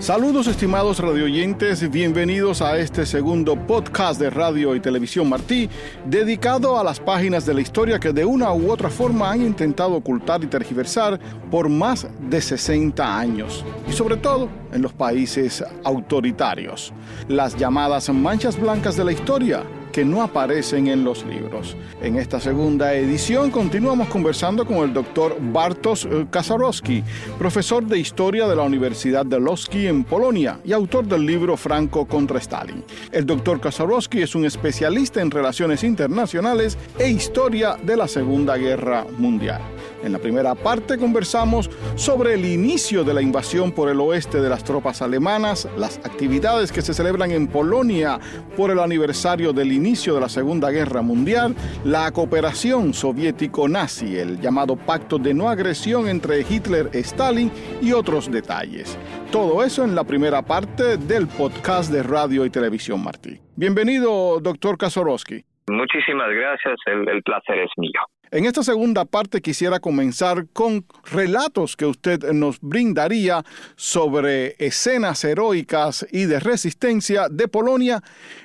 Saludos estimados radioyentes, bienvenidos a este segundo podcast de Radio y Televisión Martí, dedicado a las páginas de la historia que de una u otra forma han intentado ocultar y tergiversar por más de 60 años, y sobre todo en los países autoritarios, las llamadas manchas blancas de la historia que no aparecen en los libros. En esta segunda edición continuamos conversando con el doctor Bartosz Kasarowski, profesor de historia de la Universidad de Lowski en Polonia y autor del libro Franco contra Stalin. El doctor Kasarowski es un especialista en relaciones internacionales e historia de la Segunda Guerra Mundial. En la primera parte conversamos sobre el inicio de la invasión por el oeste de las tropas alemanas, las actividades que se celebran en Polonia por el aniversario del inicio de la Segunda Guerra Mundial, la cooperación soviético-nazi, el llamado pacto de no agresión entre Hitler Stalin y otros detalles. Todo eso en la primera parte del podcast de Radio y Televisión Martí. Bienvenido, doctor Kasorowski. Muchísimas gracias, el placer es mío. En esta segunda parte quisiera comenzar con relatos que usted nos brindaría sobre escenas heroicas y de resistencia de Polonia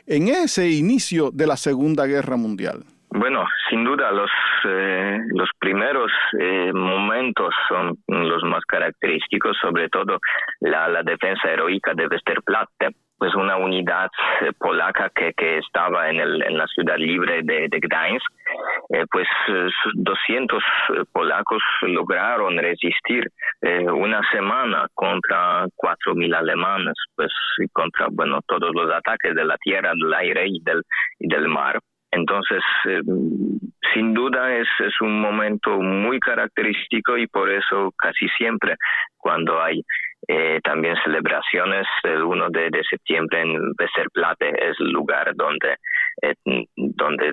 en ese inicio de la Segunda Guerra Mundial. Bueno, sin duda los eh, los primeros eh, momentos son los más característicos, sobre todo la, la defensa heroica de Westerplatte, pues una unidad eh, polaca que, que estaba en, el, en la ciudad libre de, de Gdańsk, eh, pues 200 eh, polacos lograron resistir una semana contra 4.000 alemanes, pues contra bueno todos los ataques de la tierra, del aire y del, y del mar. Entonces, sin duda es, es un momento muy característico y por eso casi siempre cuando hay eh, también celebraciones el 1 de, septiembre en Westerplatte es el lugar donde eh, donde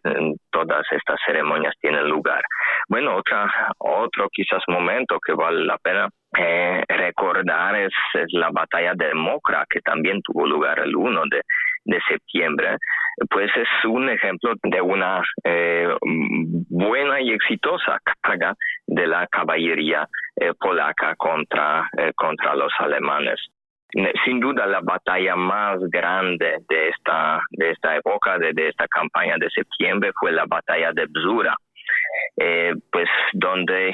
todas estas ceremonias tienen lugar. Bueno, otra, otro quizás momento que vale la pena eh, recordar es, la batalla de Mokra, que también tuvo lugar el 1 de, de septiembre, pues es un ejemplo de una eh, buena y exitosa carga de la caballería eh, polaca contra, eh, contra los alemanes. Sin duda la batalla más grande de esta, de esta época, de, de esta campaña de septiembre, fue la batalla de Bzura, eh, pues donde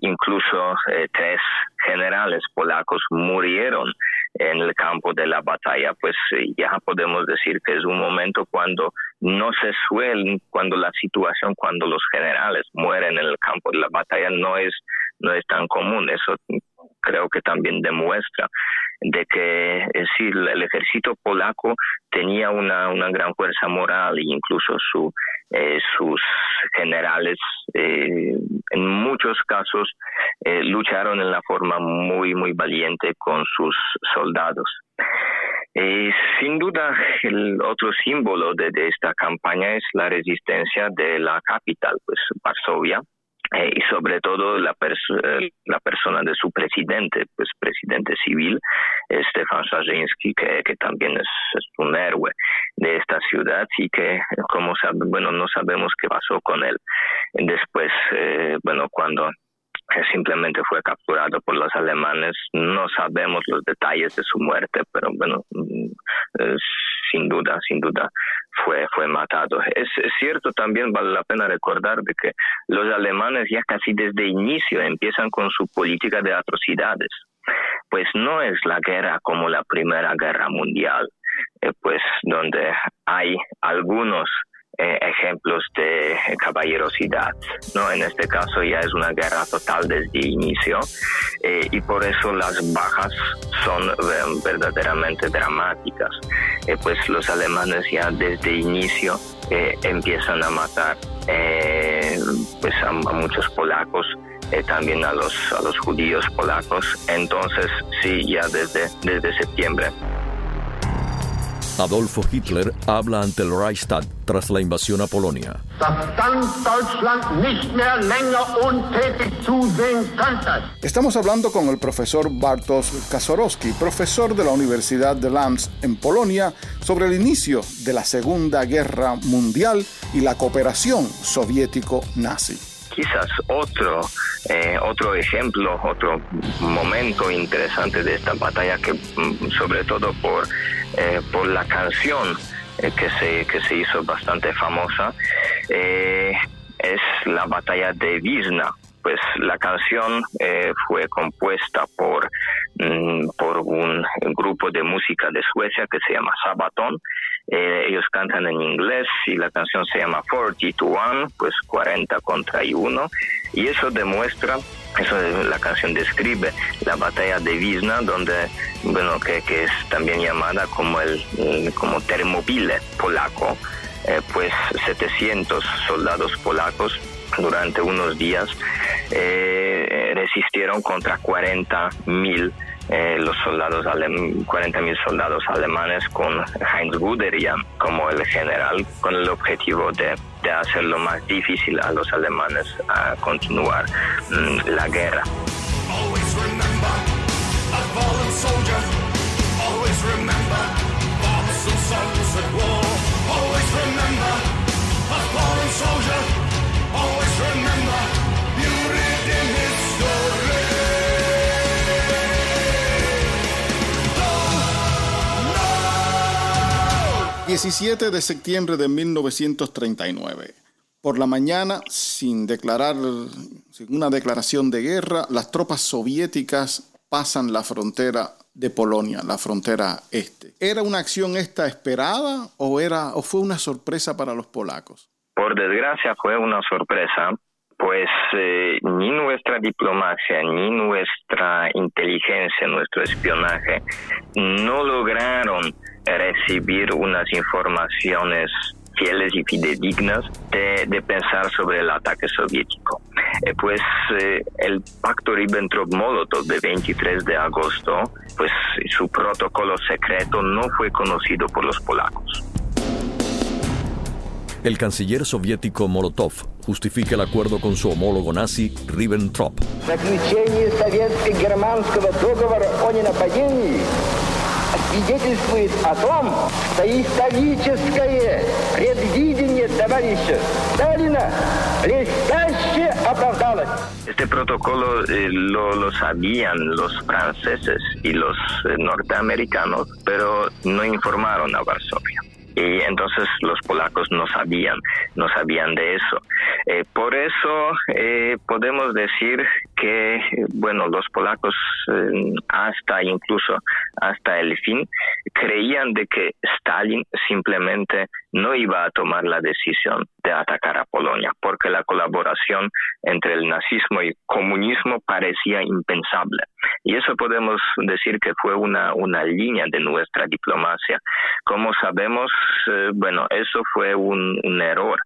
incluso eh, tres generales polacos murieron en el campo de la batalla, pues ya podemos decir que es un momento cuando no se suele, cuando la situación, cuando los generales mueren en el campo de la batalla no es, no es tan común. Eso creo que también demuestra de que el ejército polaco tenía una, una gran fuerza moral e incluso su, eh, sus generales eh, en muchos casos eh, lucharon en la forma muy muy valiente con sus soldados. Sin duda, el otro símbolo de, de, esta campaña es la resistencia de la capital, pues Varsovia, eh, y sobre todo la, eh, la persona de su presidente, pues presidente civil, Stefan Sarzyński, que, que también es, es, un héroe de esta ciudad y que, como sabe, bueno, no sabemos qué pasó con él. Después, eh, bueno, cuando simplemente fue capturado por los alemanes. No sabemos los detalles de su muerte, pero bueno, mm, sin duda, sin duda fue, fue matado. Es, es, cierto también, vale la pena recordar de que los alemanes ya casi desde inicio empiezan con su política de atrocidades. Pues no es la guerra como la Primera Guerra Mundial, eh, pues donde hay algunos eh, ejemplos de caballerosidad. ¿no? En este caso ya es una guerra total desde inicio eh, y por eso las bajas son eh, verdaderamente dramáticas. Eh, pues los alemanes ya desde inicio eh, empiezan a matar pues a, a, muchos polacos. también a los a los judíos polacos entonces sí ya desde desde septiembre Adolfo Hitler habla ante el Reichstag tras la invasión a Polonia. Estamos hablando con el profesor Bartosz Kasorowski, profesor de la Universidad de Lams en Polonia, sobre el inicio de la Segunda Guerra Mundial y la cooperación soviético-nazi. quizás otro, eh, otro ejemplo, otro momento interesante de esta batalla, que mm, sobre todo por, eh, por la canción que, se, que se hizo bastante famosa, es la batalla de Visna pues la canción eh, fue compuesta por, mm, por un grupo de música de Suecia que se llama Sabaton. Eh, ellos cantan en inglés y la canción se llama 40 to 1, pues 40 contra 1. Y eso demuestra, eso la canción describe la batalla de Visna, donde, bueno, que, que es también llamada como el, como Termopile polaco. Eh, pues 700 soldados polacos durante unos días eh, resistieron contra 40 mil eh, los soldados 40 mil soldados alemanes con Heinz Guderian como el general con el objetivo de, de hacer lo más difícil a los alemanes a continuar mm, la guerra. soldier. 17 de septiembre de 1939. Por la mañana, sin declarar, sin una declaración de guerra, las tropas soviéticas pasan la frontera de Polonia, la frontera este. ¿Era una acción esta esperada o era o fue una sorpresa para los polacos? Por desgracia fue una sorpresa, pues eh, ni nuestra diplomacia, ni nuestra inteligencia, nuestro espionaje no lograron recibir unas informaciones fieles y fidedignas de, pensar sobre el ataque soviético. Eh, pues eh, el pacto Ribbentrop-Molotov de 23 de agosto, pues su protocolo secreto no fue conocido por los polacos. El canciller soviético Molotov justifica el acuerdo con su homólogo nazi Ribbentrop. свидетельствует о том, что историческое предвидение товарища Сталина блестяще оправдалось. Este protocolo eh, lo, lo, sabían los franceses y los eh, norteamericanos, pero no informaron a Varsovia y entonces los polacos no sabían, no sabían de eso. Eh, por eso eh, podemos decir que, bueno, los polacos eh, hasta incluso hasta el fin creían de que Stalin simplemente no iba a tomar la decisión de atacar a Polonia, porque la colaboración entre el nazismo y comunismo parecía impensable. Y eso podemos decir que fue una, una línea de nuestra diplomacia. Como sabemos, eh, bueno, eso fue un, error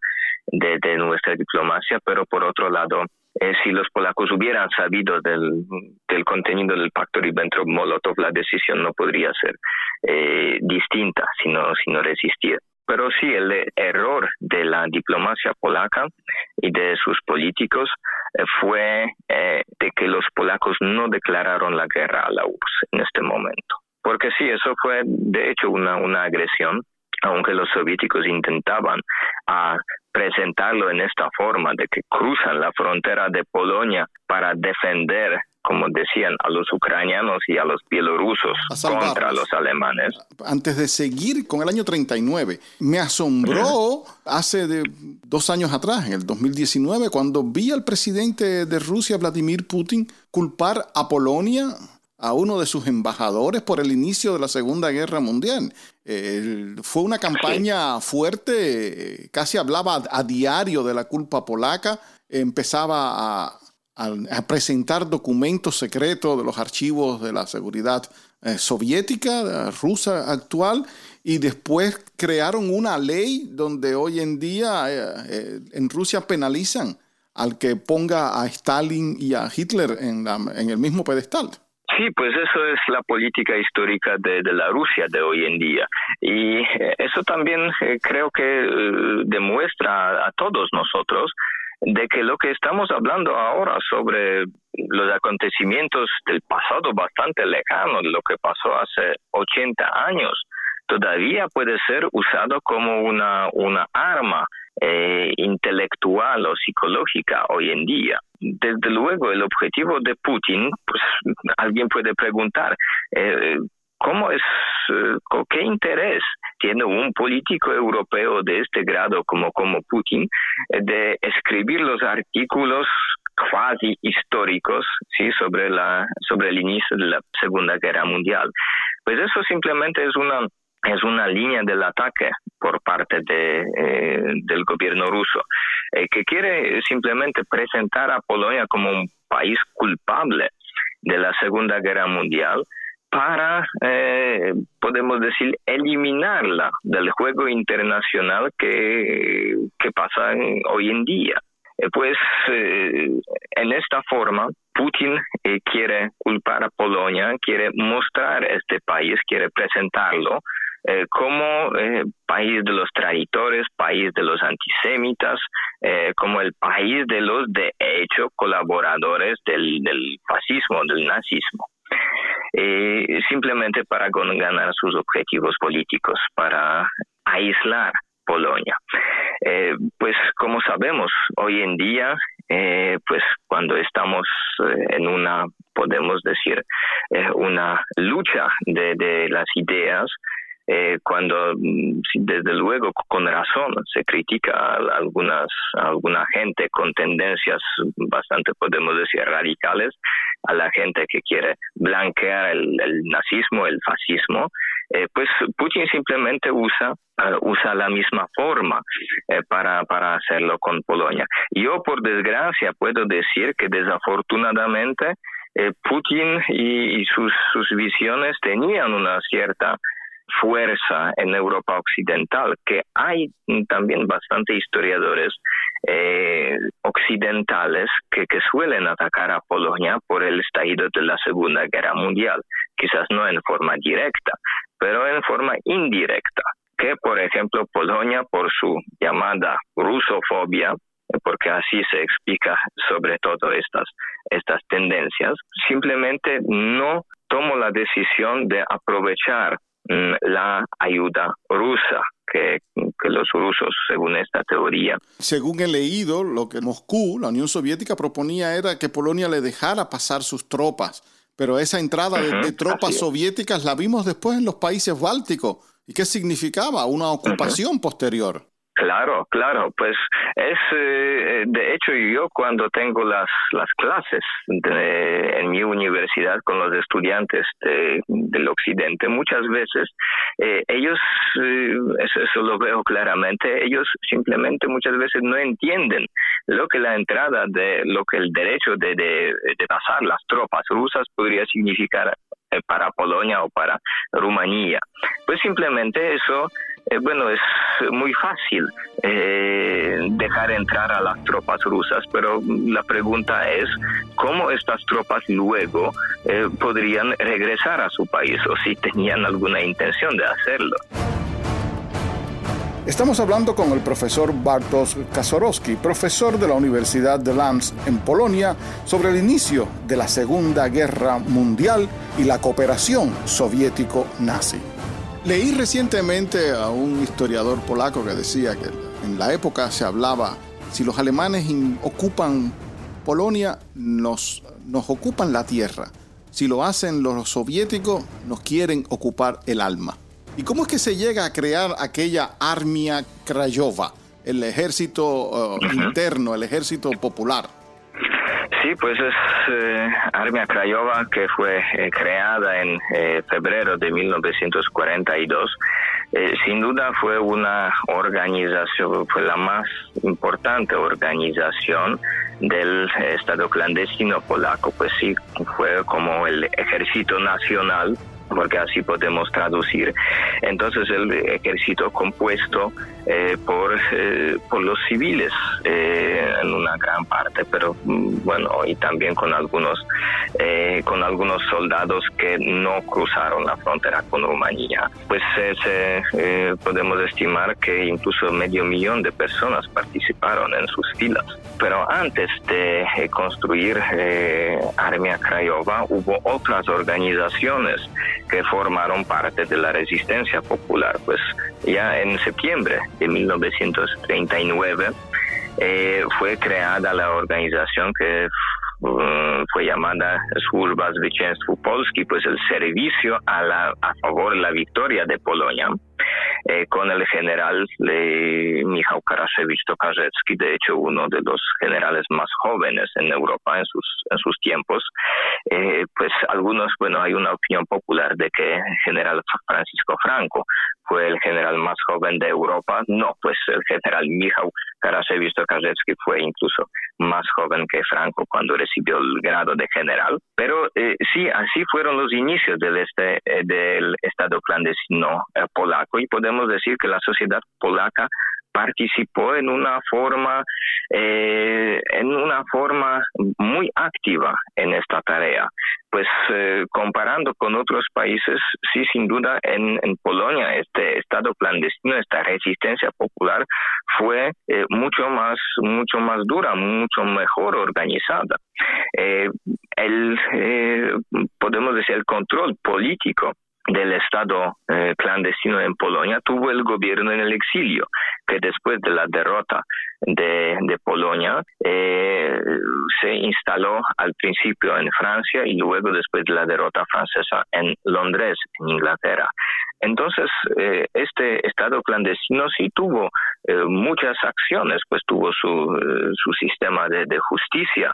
de, de, nuestra diplomacia, pero por otro lado, eh, si los polacos hubieran sabido del, del contenido del pacto Ribbentrop-Molotov, la decisión no podría ser eh, distinta, sino, sino resistir. Pero sí, el error de la diplomacia polaca y de sus políticos eh, fue eh, de que los polacos no declararon la guerra a la URSS en este momento. Porque sí, eso fue de hecho una, una agresión, aunque los soviéticos intentaban presentarlo en esta forma, de que cruzan la frontera de Polonia para defender como decían, a los ucranianos y a los bielorrusos contra los alemanes. Antes de seguir con el año 39, me asombró hace de dos años atrás, en el 2019, cuando vi al presidente de Rusia, Vladimir Putin, culpar a Polonia a uno de sus embajadores por el inicio de la Segunda Guerra Mundial. fue una campaña fuerte, casi hablaba a diario de la culpa polaca, empezaba a, a, presentar documentos secretos de los archivos de la seguridad eh, soviética, rusa actual, y después crearon una ley donde hoy en día eh, eh, en Rusia penalizan al que ponga a Stalin y a Hitler en, en el mismo pedestal. Sí, pues eso es la política histórica de, la Rusia de hoy en día. Y eso también creo que demuestra a todos nosotros de que lo que estamos hablando ahora sobre los acontecimientos del pasado bastante lejano, lo que pasó hace 80 años, todavía puede ser usado como una, una arma intelectual o psicológica hoy en día. Desde luego, el objetivo de Putin, pues alguien puede preguntar, ¿cómo es, qué interés tiene un político europeo de este grado como, como Putin de escribir los artículos cuasi históricos sí sobre la sobre el inicio de la Segunda Guerra Mundial. Pues eso simplemente es una es una línea del ataque por parte de, eh, del gobierno ruso, eh, que quiere simplemente presentar a Polonia como un país culpable de la Segunda Guerra Mundial para, eh, podemos decir, eliminarla del juego internacional que, que pasa hoy en día. Eh, pues eh, en esta forma Putin eh, quiere culpar a Polonia, quiere mostrar este país, quiere presentarlo como país de los traidores, país de los antisemitas, como el país de los de hecho colaboradores del, del fascismo, del nazismo. Simplemente para ganar sus objetivos políticos, para aislar Polonia. Eh, pues como sabemos, hoy en día, eh, pues cuando estamos eh, en una, podemos decir, una lucha de, de las ideas, cuando mm, desde luego con razón se critica a algunas a alguna gente con tendencias bastante podemos decir radicales a la gente que quiere blanquear el nazismo el fascismo eh, pues Putin simplemente usa eh, usa la misma forma eh, para, para hacerlo con Polonia. Yo, por desgracia, puedo decir que desafortunadamente Putin y, sus, sus visiones tenían una cierta fuerza en Europa Occidental, que hay también bastante historiadores occidentales que, suelen atacar a Polonia por el estallido de la Segunda Guerra Mundial, quizás no en forma directa, pero en forma indirecta, que por ejemplo Polonia por su llamada rusofobia, porque así se explica sobre todo estas, estas tendencias, simplemente no tomó la decisión de aprovechar la ayuda rusa que, que, los rusos, según esta teoría. Según he leído, lo que Moscú, la Unión Soviética, proponía era que Polonia le dejara pasar sus tropas pero esa entrada de, tropas soviéticas la vimos después en los países bálticos. ¿Y qué significaba? Una ocupación posterior. Claro, claro, pues es, eh, de hecho yo cuando tengo las, las clases en mi universidad con los estudiantes del occidente, muchas veces eh, ellos, eh, eso, lo veo claramente, ellos simplemente muchas veces no entienden lo que la entrada de, lo que el derecho de, de, de pasar las tropas rusas podría significar para Polonia o para Rumanía. Pues simplemente eso eh, bueno, es muy fácil eh, dejar entrar a las tropas rusas, pero la pregunta es cómo estas tropas luego eh, podrían regresar a su país o si tenían alguna intención de hacerlo. Estamos hablando con el profesor Bartosz Kazorowski, profesor de la Universidad de Lans en Polonia, sobre el inicio de la Segunda Guerra Mundial y la cooperación soviético-nazi. Leí recientemente a un historiador polaco que decía que en la época se hablaba, si los alemanes ocupan Polonia, nos, nos ocupan la tierra. Si lo hacen los soviéticos, nos quieren ocupar el alma. ¿Y cómo es que se llega a crear aquella Armia Krajova, el ejército uh, interno, el ejército popular? Sí, pues es eh, Armia Craiova que fue eh, creada en eh, febrero de 1942. sin duda fue una organización, fue la más importante organización del Estado clandestino polaco, pues sí, fue como el ejército nacional porque así podemos traducir. Entonces el ejército compuesto eh, por, eh, por los civiles eh, en una gran parte, pero mm, bueno, y también con algunos, con algunos soldados que no cruzaron la frontera con Rumanía. Pues podemos estimar que incluso medio millón de personas participaron en sus filas. Pero antes de construir Armia Craiova hubo otras organizaciones que formaron parte de la resistencia popular. Pues ya en septiembre de 1939 eh, fue creada la organización que mm, fue llamada Służba Zwycięstwu Polski, pues el servicio a, la, a favor de la victoria de Polonia. Eh, con el general Michał Karaszewicz Tokarzewski, de hecho uno de los generales más jóvenes en Europa en sus, en sus tiempos. Eh, pues algunos, bueno, hay una opinión popular de que el general Francisco Franco fue el general más joven de Europa. No, pues el general Michał Karaszewicz Tokarzewski fue incluso más joven que Franco cuando recibió el grado de general. Pero eh, sí, así fueron los inicios del, este, eh, del Estado clandestino eh, polaco y podemos decir que la sociedad polaca participó en una forma eh, en una forma muy activa en esta tarea. Pues eh, comparando con otros países sí sin duda en, en, Polonia este estado clandestino esta resistencia popular fue eh, mucho más mucho más dura mucho mejor organizada. El podemos decir el control político del Estado eh, clandestino en Polonia tuvo el gobierno en el exilio, que después de la derrota de, Polonia eh, se instaló al principio en Francia y luego después de la derrota francesa en Londres, en Inglaterra. Entonces, eh, este Estado clandestino sí tuvo muchas acciones, pues tuvo su, su sistema de justicia,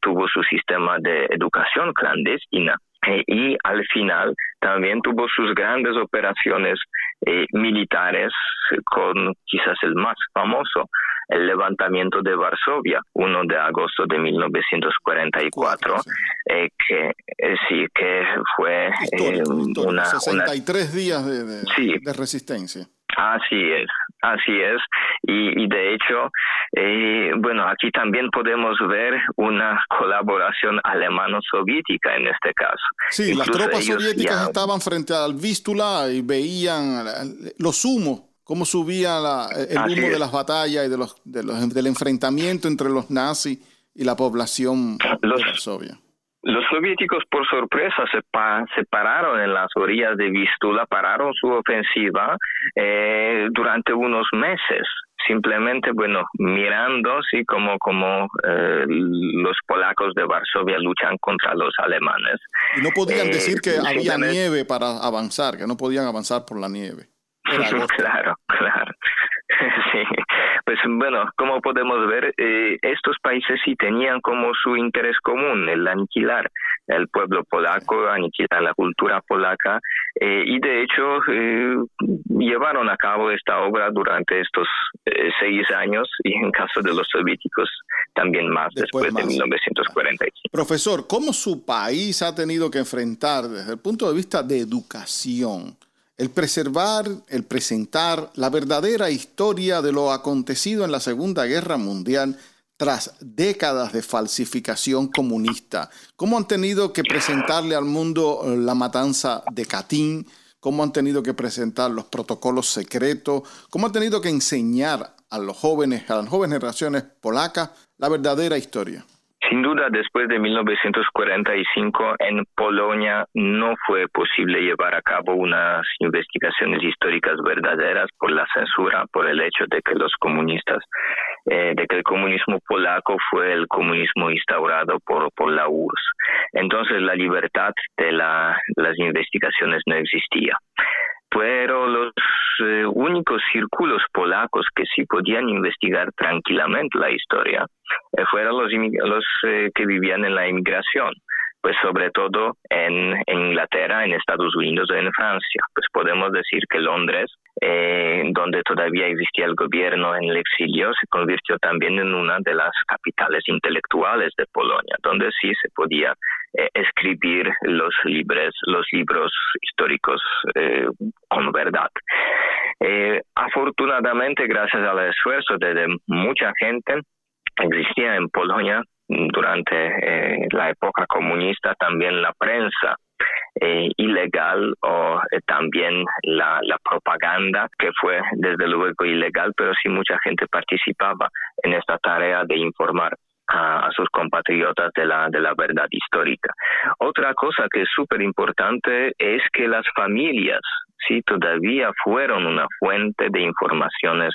tuvo su sistema de educación clandestina, eh, y al final también tuvo sus grandes operaciones eh, militares con quizás el más famoso, el levantamiento de Varsovia, 1 de agosto de 1944, eh, que sí que fue una 63 días de, de resistencia. Así es, así es. Y, de hecho, eh, bueno, aquí también podemos ver una colaboración alemano-soviética en este caso. Sí, las tropas soviéticas estaban frente al Vístula y veían los humos, cómo subía el humo de las batallas y de los, del enfrentamiento entre los nazis y la población de Varsovia. Los soviéticos, por sorpresa, se, pararon en las orillas de Vistula, pararon su ofensiva eh, durante unos meses simplemente, bueno, mirando, sí, como, como eh, los polacos de Varsovia luchan contra los alemanes. Y no podían eh, decir que había nieve para avanzar, que no podían avanzar por la nieve. claro, claro. Bueno, como podemos ver, eh, estos países sí tenían como su interés común el aniquilar el pueblo polaco, aniquilar la cultura polaca eh, y de hecho eh, llevaron a cabo esta obra durante estos seis años y en caso de los soviéticos también más después, de 1945. Profesor, ¿cómo su país ha tenido que enfrentar desde el punto de vista de educación? El preservar, el presentar la verdadera historia de lo acontecido en la Segunda Guerra Mundial tras décadas de falsificación comunista. ¿Cómo han tenido que presentarle al mundo eh, la matanza de Katyn? ¿Cómo han tenido que presentar los protocolos secretos? ¿Cómo han tenido que enseñar a los jóvenes, a las jóvenes generaciones polacas, la verdadera historia? Sin duda, después de 1945 en Polonia no fue posible llevar a cabo unas investigaciones históricas verdaderas por la censura, por el hecho de que los comunistas, eh, de que el comunismo polaco fue el comunismo instaurado por, por la URSS. Entonces la libertad de la, las investigaciones no existía pero los eh, únicos círculos polacos que sí podían investigar tranquilamente la historia eh, fueron los, los eh, que vivían en la inmigración pues sobre todo en, Inglaterra, en Estados Unidos o en Francia. Pues podemos decir que Londres, donde todavía existía el gobierno en el exilio, se convirtió también en una de las capitales intelectuales de Polonia, donde sí se podía eh, escribir los libros, los libros históricos eh, con verdad. Eh, afortunadamente, gracias al esfuerzo de, mucha gente, existía en Polonia durante la época comunista también la prensa ilegal o también la, la, propaganda que fue desde luego ilegal, pero sí mucha gente participaba en esta tarea de informar a, sus compatriotas de la, de la verdad histórica. Otra cosa que es súper importante es que las familias sí todavía fueron una fuente de informaciones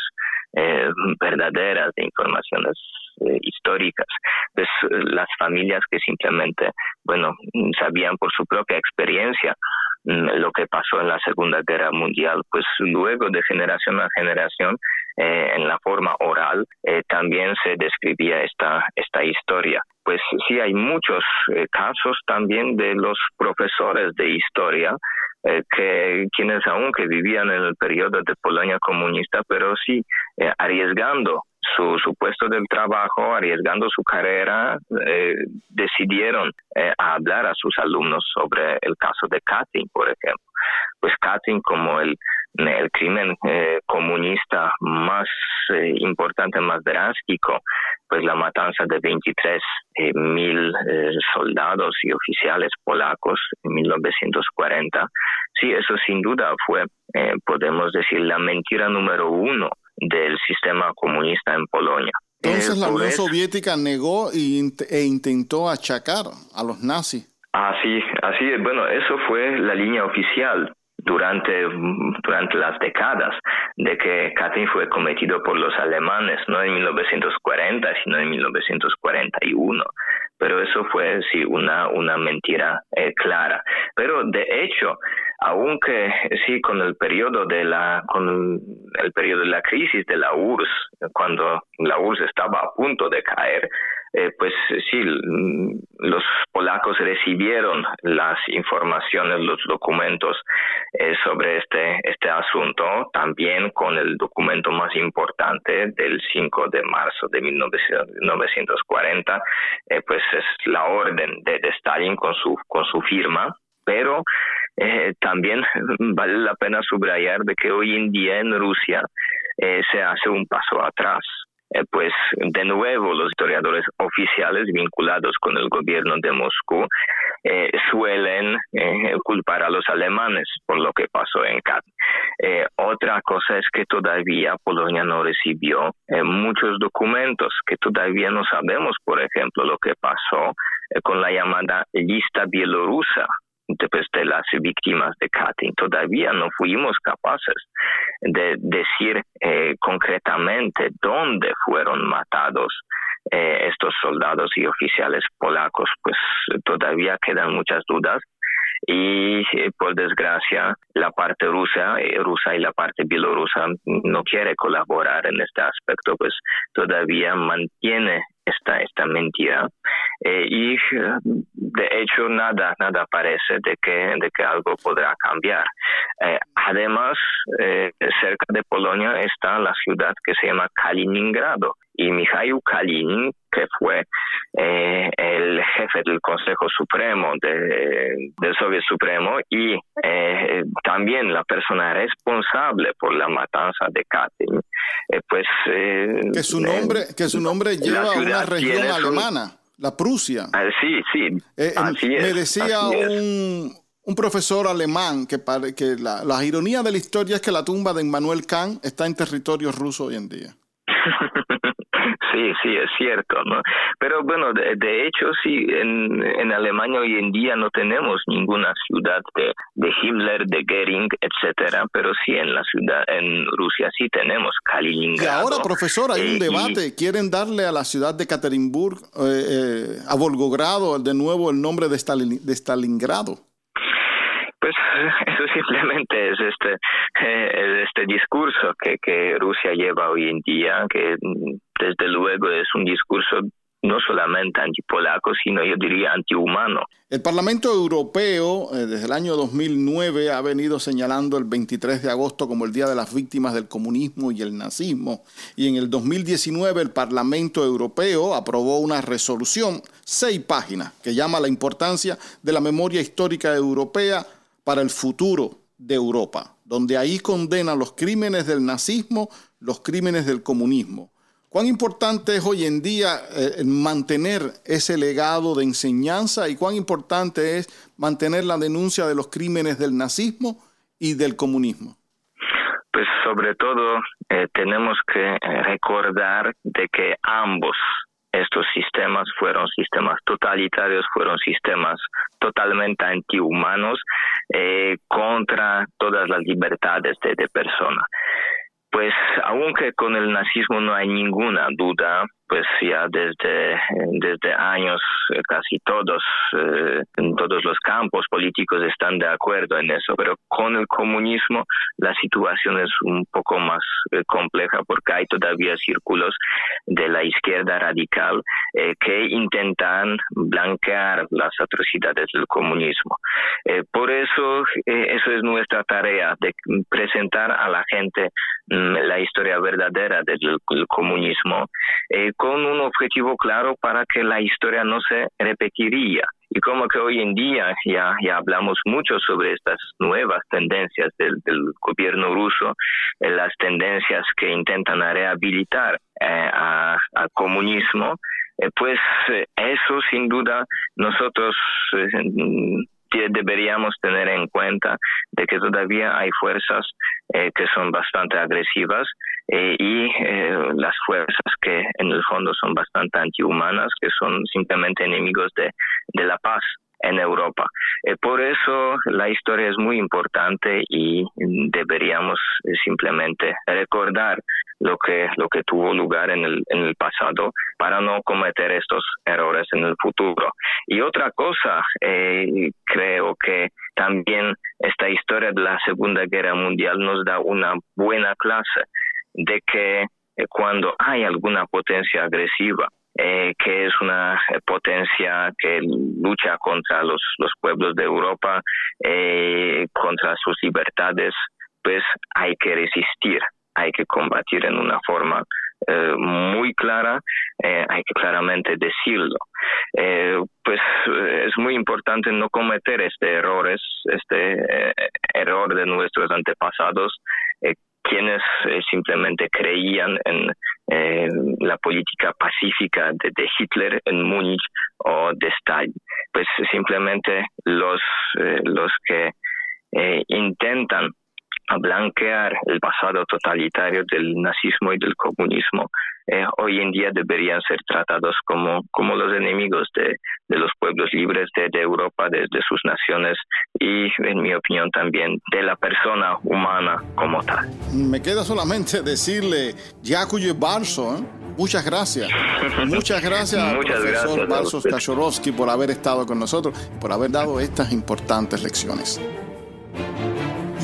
eh, verdaderas, de informaciones eh, históricas. Pues, las familias que simplemente, bueno, sabían por su propia experiencia mm, lo que pasó en la Segunda Guerra Mundial, pues luego de generación a generación, eh, en la forma oral, también se describía esta, esta historia. Pues sí, hay muchos casos también de los profesores de historia eh, que quienes aunque vivían en el periodo de Polonia comunista, pero sí eh, arriesgando su, su, puesto del trabajo, arriesgando su carrera, eh, decidieron hablar a sus alumnos sobre el caso de Katyn, por ejemplo. Pues Katyn como el crimen eh, comunista más eh, importante, más drástico, pues la matanza de 23 eh, mil soldados y oficiales polacos en 1940. Sí, eso sin duda fue, podemos decir, la mentira número uno del sistema comunista en Polonia. Entonces la Unión Soviética negó e intentó achacar a los nazis. Así, así, bueno, eso fue la línea oficial durante, durante las décadas de que Katyn fue cometido por los alemanes, no en 1940, sino en 1941. Pero eso fue sí una, una mentira eh, clara. Pero de hecho, aunque sí con el periodo de la con el periodo de la crisis de la URSS, cuando la URSS estaba a punto de caer, eh, pues sí, los polacos recibieron las informaciones, los documentos eh, sobre este, este asunto, también con el documento más importante del 5 de marzo de 1940, eh, pues es la orden de, Stalin con su, con su firma, pero también vale la pena subrayar de que hoy en día en Rusia se hace un paso atrás. Eh, pues de nuevo los historiadores oficiales vinculados con el gobierno de Moscú eh, suelen eh, culpar a los alemanes por lo que pasó en Kat. otra cosa es que todavía Polonia no recibió muchos documentos, que todavía no sabemos, por ejemplo, lo que pasó con la llamada lista bielorrusa después de las víctimas de Katyn. Todavía no fuimos capaces de decir eh, concretamente dónde fueron matados eh, estos soldados y oficiales polacos, pues todavía quedan muchas dudas y eh, por desgracia la parte rusa, rusa y la parte bielorrusa no quiere colaborar en este aspecto, pues todavía mantiene esta, esta mentira. Eh, y de hecho nada, nada parece de que, de que algo podrá cambiar. Eh, además, eh, cerca de Polonia está la ciudad que se llama Kaliningrado y Mikhail Kalinin, que fue el jefe del Consejo Supremo de, del Soviet Supremo y también la persona responsable por la matanza de Katyn, pues que su nombre que su nombre lleva una región alemana la Prusia. Ah, sí, sí. Eh, me decía un, profesor alemán que, que la, la, ironía de la historia es que la tumba de Emmanuel Kant está en territorio ruso hoy en día. Sí, sí, es cierto, ¿no? Pero bueno, de, hecho, sí, en, en, Alemania hoy en día no tenemos ninguna ciudad de, de Himmler, de Goering, etcétera, pero sí en la ciudad, en Rusia sí tenemos Kaliningrado. Y ahora, profesor, hay un eh, debate. Quieren darle a la ciudad de Katerinburg, eh, eh, a Volgogrado, de nuevo el nombre de, de Stalingrado. Pues eso simplemente es este, eh, este discurso que, que Rusia lleva hoy en día, que desde luego es un discurso no solamente antipolaco, sino yo diría antihumano. El Parlamento Europeo eh, desde el año 2009 ha venido señalando el 23 de agosto como el Día de las Víctimas del Comunismo y el Nazismo. Y en el 2019 el Parlamento Europeo aprobó una resolución, seis páginas, que llama la importancia de la memoria histórica europea para el futuro de Europa, donde ahí condenan los crímenes del nazismo, los crímenes del comunismo. ¿Cuán importante es hoy en día eh, mantener ese legado de enseñanza y cuán importante es mantener la denuncia de los crímenes del nazismo y del comunismo? Pues sobre todo eh, tenemos que eh, recordar de que ambos estos sistemas fueron sistemas totalitarios, fueron sistemas totalmente antihumanos eh, contra todas las libertades de, de persona. Pues aunque con el nazismo no hay ninguna duda, pues ya desde, desde años eh, casi todos, eh, todos los campos políticos están de acuerdo en eso, pero con el comunismo la situación es un poco más eh, compleja porque hay todavía círculos de la izquierda radical que intentan blanquear las atrocidades del comunismo. por eso, eso es nuestra tarea, de presentar a la gente mm, la historia verdadera del, comunismo con un objetivo claro para que la historia no se repetiría. Y como que hoy en día ya, ya hablamos mucho sobre estas nuevas tendencias del, gobierno ruso, eh, las tendencias que intentan rehabilitar eh, al comunismo, eh, pues eso sin duda nosotros deberíamos tener en cuenta de que todavía hay fuerzas eh, que son bastante agresivas eh, y eh, las fuerzas que en el fondo son bastante antihumanas, que son simplemente enemigos de, de la paz en Europa. por eso la historia es muy importante y deberíamos simplemente recordar lo que, lo que tuvo lugar en el, en el pasado para no cometer estos errores en el futuro. Y otra cosa, eh, creo que también esta historia de la Segunda Guerra Mundial nos da una buena clase de que eh, cuando hay alguna potencia agresiva, eh, que es una potencia que lucha contra los, los pueblos de Europa, contra sus libertades, pues hay que resistir hay que combatir en una forma eh, muy clara, eh, hay que claramente decirlo. Eh, pues es muy importante no cometer este errores, este error de nuestros antepasados, quienes simplemente creían en la política pacífica de, Hitler en Múnich o de Stalin. Pues simplemente los, los que intentan blanquear el pasado totalitario del nazismo y del comunismo, eh, hoy en día deberían ser tratados como, como los enemigos de, de los pueblos libres de, de, Europa, de, sus naciones y, en mi opinión, también de la persona humana como tal. Me queda solamente decirle, Yakuye Barso, ¿eh? muchas gracias. Muchas gracias al profesor Barsos Kaczorowski por haber estado con nosotros y por haber dado estas importantes lecciones.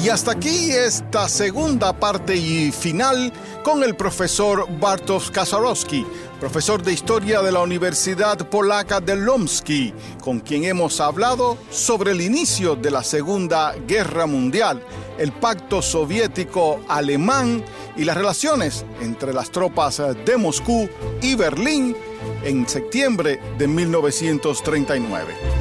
Y hasta aquí esta segunda parte y final con el profesor Bartosz Kasarowski, profesor de historia de la Universidad Polaca de Lomski, con quien hemos hablado sobre el inicio de la Segunda Guerra Mundial, el pacto soviético-alemán y las relaciones entre las tropas de Moscú y Berlín en septiembre de 1939.